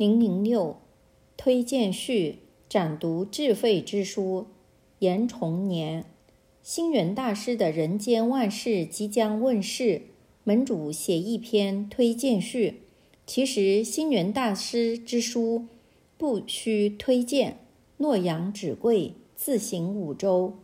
零零六推荐序：展读智慧之书。严崇年，星云大师的《人间万事》即将问世，门主写一篇推荐序。其实星云大师之书不需推荐，洛阳纸贵，自行五洲。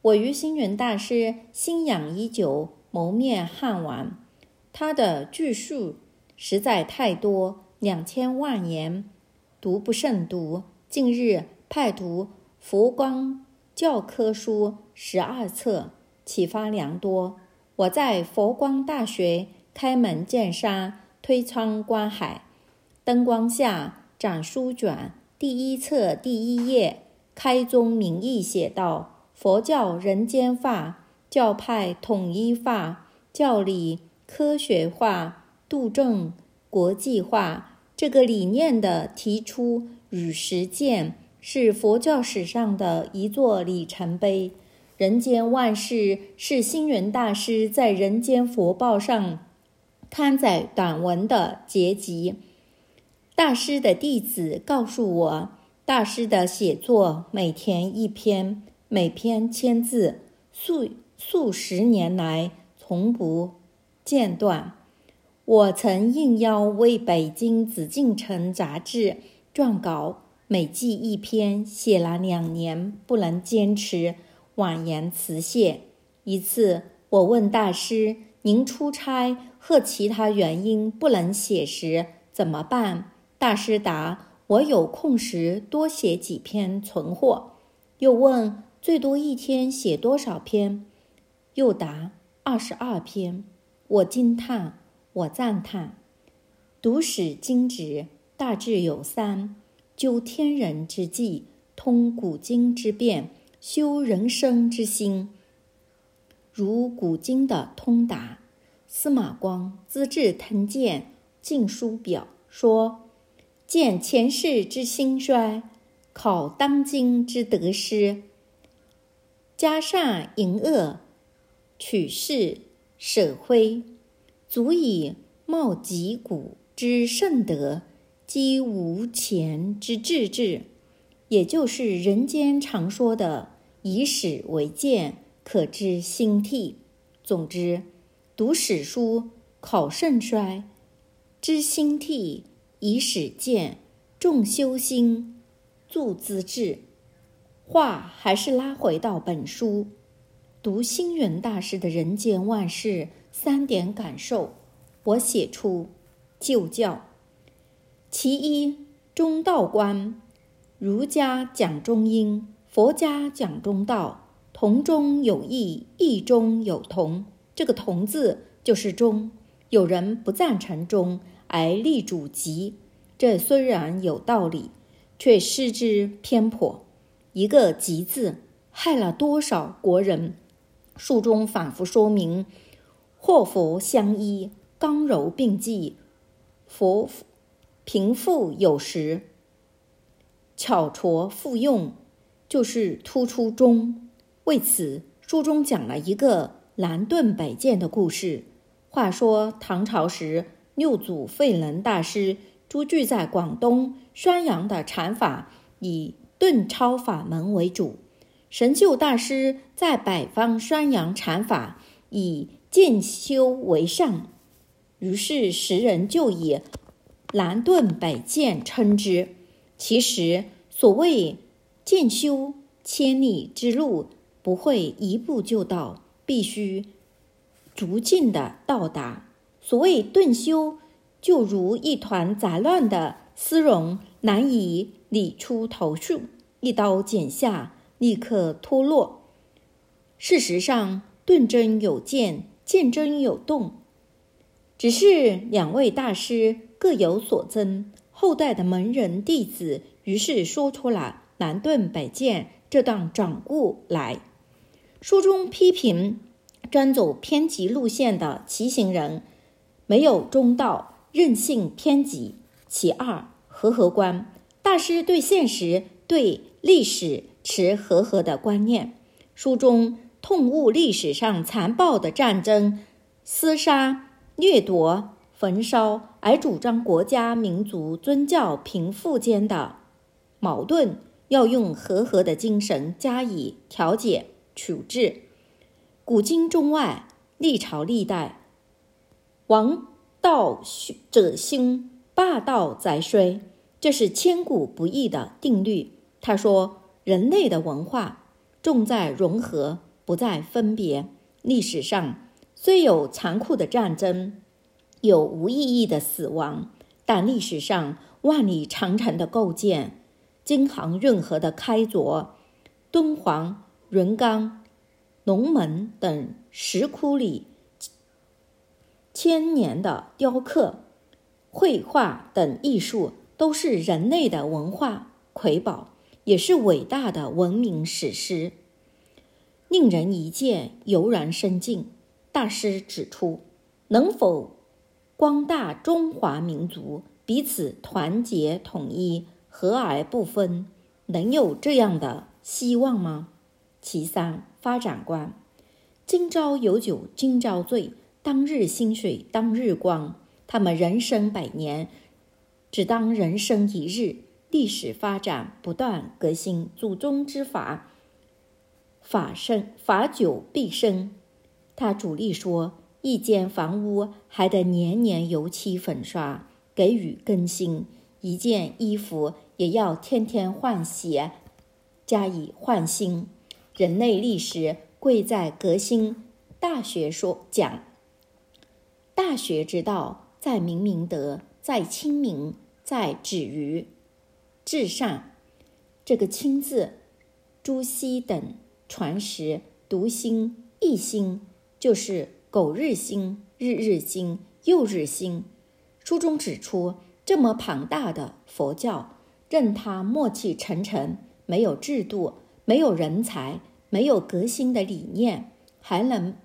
我与星云大师心痒已久，谋面汉晚。他的句数实在太多。两千万言，读不胜读。近日派读《佛光教科书》十二册，启发良多。我在佛光大学开门见山，推窗观海，灯光下展书卷。第一册第一页，开宗明义写道：“佛教人间法，教派统一化，教理科学化，度众国际化。”这个理念的提出与实践，是佛教史上的一座里程碑。人间万事是星云大师在《人间佛报》上刊载短文的结集。大师的弟子告诉我，大师的写作每天一篇，每篇千字，数数十年来从不间断。我曾应邀为北京紫禁城杂志撰稿，每季一篇，写了两年，不能坚持，婉言辞谢。一次，我问大师：“您出差或其他原因不能写时怎么办？”大师答：“我有空时多写几篇存货。”又问：“最多一天写多少篇？”又答：“二十二篇。”我惊叹。我赞叹：读史经旨，大致有三：究天人之际，通古今之变，修人生之心。如古今的通达，司马光《资治通鉴晋书表》说：“见前世之兴衰，考当今之得失，加善淫恶，取势舍徽。”足以冒击古之圣德，积无前之志志，也就是人间常说的以史为鉴，可知兴替。总之，读史书考盛衰，知兴替，以史鉴，重修心，助资治。话还是拉回到本书，读星云大师的人间万事。三点感受，我写出就教。其一，中道观。儒家讲中庸，佛家讲中道，同中有异，异中有同。这个“同”字就是中。有人不赞成中，而立主极，这虽然有道理，却失之偏颇。一个“极”字，害了多少国人？书中反复说明。祸福相依，刚柔并济，佛贫富有时，巧拙复用，就是突出中。为此，书中讲了一个南顿北渐的故事。话说唐朝时，六祖慧能大师租居在广东宣扬的禅法以顿超法门为主，神秀大师在北方宣扬禅法以渐修为上，于是时人就以南顿北渐称之。其实所谓渐修，千里之路不会一步就到，必须逐渐的到达。所谓顿修，就如一团杂乱的丝绒，难以理出头绪，一刀剪下，立刻脱落。事实上，顿真有渐。渐真有动，只是两位大师各有所争。后代的门人弟子于是说出了南顿北见这段掌故来。书中批评专走偏激路线的奇行人，没有中道，任性偏激。其二，和合观，大师对现实、对历史持和合的观念。书中。痛悟历史上残暴的战争、厮杀、掠夺、焚烧，而主张国家、民族、宗教、贫富间的矛盾要用和合的精神加以调解处置。古今中外，历朝历代，王道者兴，霸道在衰，这是千古不易的定律。他说，人类的文化重在融合，不在分别。历史上虽有残酷的战争，有无意义的死亡，但历史上万里长城的构建、京杭运河的开凿、敦煌、云冈、龙门等石窟里千年的雕刻、绘画等艺术，都是人类的文化瑰宝，也是伟大的文明史诗，令人一见油然生敬。大师指出，能否光大中华民族，彼此团结统一，和而不分，能有这样的希望吗？其三，发展观：今朝有酒今朝醉，当日薪水当日光。他们人生百年，只当人生一日。历史发展不断革新，祖宗之法，法生法久必生。他主力说，一间房屋还得年年油漆粉刷，给予更新；一件衣服也要天天换洗，加以换新。人类历史贵在革新。大学说讲，大学之道，在明明德，在亲民，在止于至善。这个“亲”字，朱熹等传识读心一心。就是苟日新，日日新，又日新。书中指出，这么庞大的佛教，任它暮气沉沉，没有制度，没有人才，没有革新的理念，还能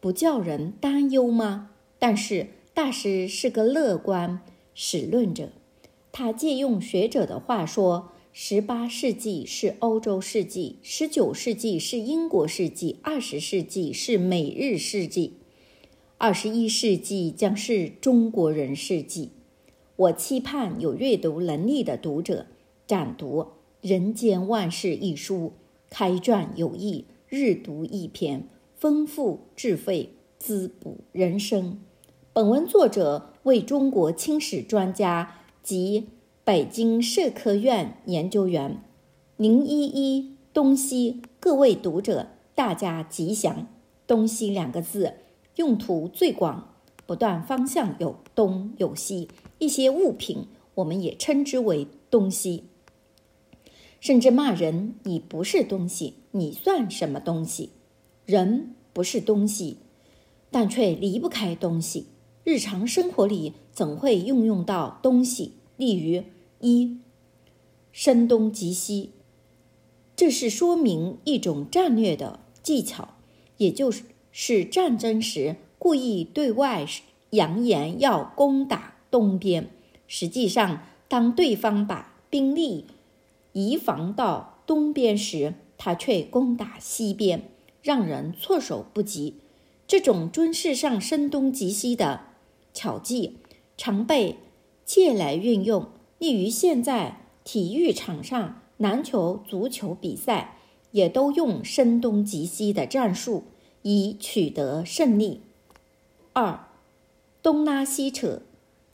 不叫人担忧吗？但是大师是个乐观史论者，他借用学者的话说。十八世纪是欧洲世纪，十九世纪是英国世纪，二十世纪是美日世纪，二十一世纪将是中国人世纪。我期盼有阅读能力的读者展读《人间万事》一书，开卷有益，日读一篇，丰富智慧，滋补人生。本文作者为中国清史专家及。北京社科院研究员零一一东西，各位读者，大家吉祥。东西两个字用途最广，不断方向有东有西，一些物品我们也称之为东西。甚至骂人：“你不是东西，你算什么东西？”人不是东西，但却离不开东西。日常生活里总会运用到东西，例如。一，声东击西，这是说明一种战略的技巧，也就是是战争时故意对外扬言要攻打东边，实际上当对方把兵力移防到东边时，他却攻打西边，让人措手不及。这种军事上声东击西的巧计，常被借来运用。例如，现在体育场上篮球、足球比赛也都用声东击西的战术，以取得胜利。二，东拉西扯，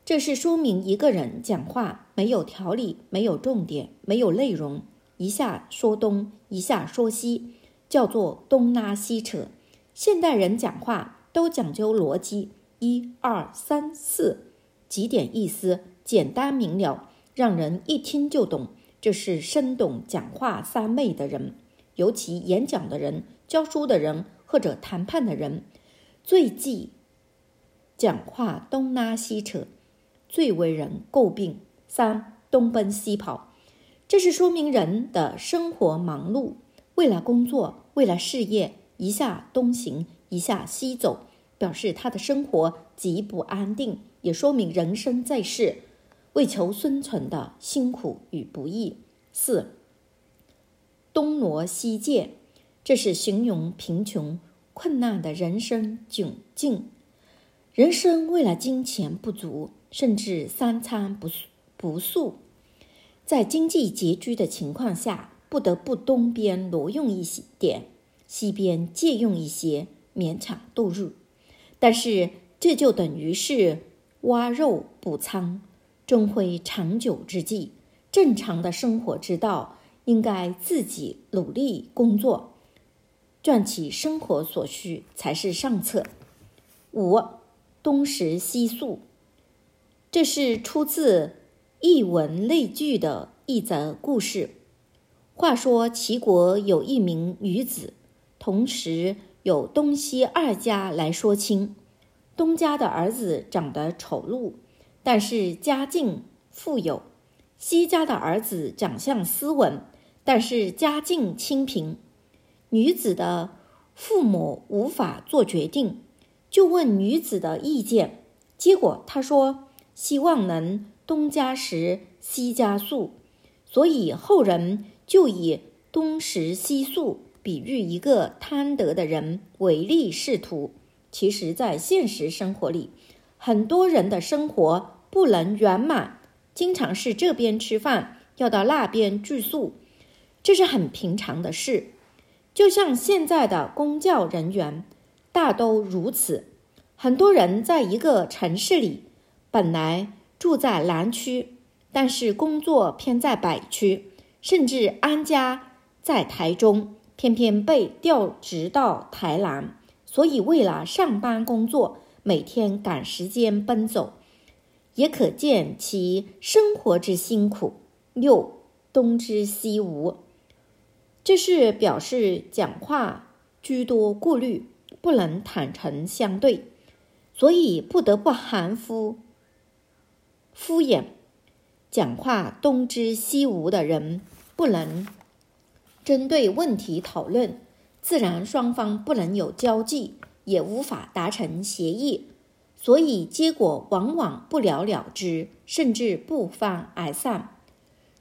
这是说明一个人讲话没有条理、没有重点、没有内容，一下说东，一下说西，叫做东拉西扯。现代人讲话都讲究逻辑，一二三四，几点意思，简单明了。让人一听就懂，这是深懂讲话三昧的人，尤其演讲的人、教书的人或者谈判的人，最忌讲话东拉西扯，最为人诟病。三，东奔西跑，这是说明人的生活忙碌，为了工作，为了事业，一下东行，一下西走，表示他的生活极不安定，也说明人生在世。为求生存的辛苦与不易。四，东挪西借，这是形容贫穷困难的人生窘境。人生为了金钱不足，甚至三餐不不素，在经济拮据的情况下，不得不东边挪用一些点，西边借用一些，勉强度日。但是这就等于是挖肉补仓，终会长久之计。正常的生活之道，应该自己努力工作，赚取生活所需才是上策。五。东食西宿，这是出自艺文类聚的一则故事。话说齐国有一名女子，同时有东西二家来说亲。东家的儿子长得丑陋，但是家境富有；西家的儿子长相斯文，但是家境清贫。女子的父母无法做决定。就问女子的意见，结果她说希望能东家食西家素，所以后人就以东食西素比喻一个贪得的人唯利是图。其实，在现实生活里，很多人的生活不能圆满，经常是这边吃饭要到那边住宿，这是很平常的事。就像现在的公教人员。大都如此，很多人在一个城市里，本来住在南区，但是工作偏在北区，甚至安家在台中，偏偏被调职到台南，所以为了上班工作，每天赶时间奔走，也可见其生活之辛苦。六，东之西无，这是表示讲话居多顾虑。不能坦诚相对，所以不得不含糊敷衍。讲话东知西无的人，不能针对问题讨论，自然双方不能有交际，也无法达成协议，所以结果往往不了了之，甚至不欢而散。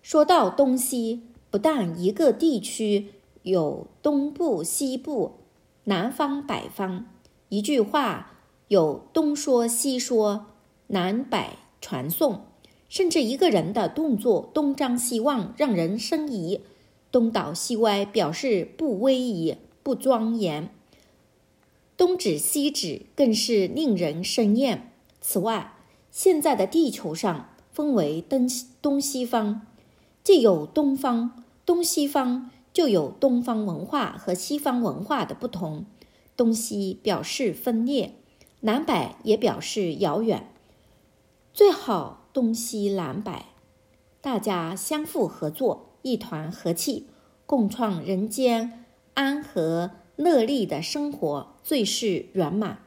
说到东西，不但一个地区有东部、西部。南方、北方，一句话有东说西说，南北传送，甚至一个人的动作东张西望，让人生疑；东倒西歪，表示不威仪、不庄严；东指西指，更是令人生厌。此外，现在的地球上分为东东西方，既有东方、东西方。就有东方文化和西方文化的不同，东西表示分裂，南北也表示遥远。最好东西南北，大家相互合作，一团和气，共创人间安和乐利的生活，最是圆满。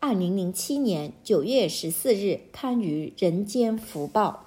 二零零七年九月十四日刊于《人间福报》。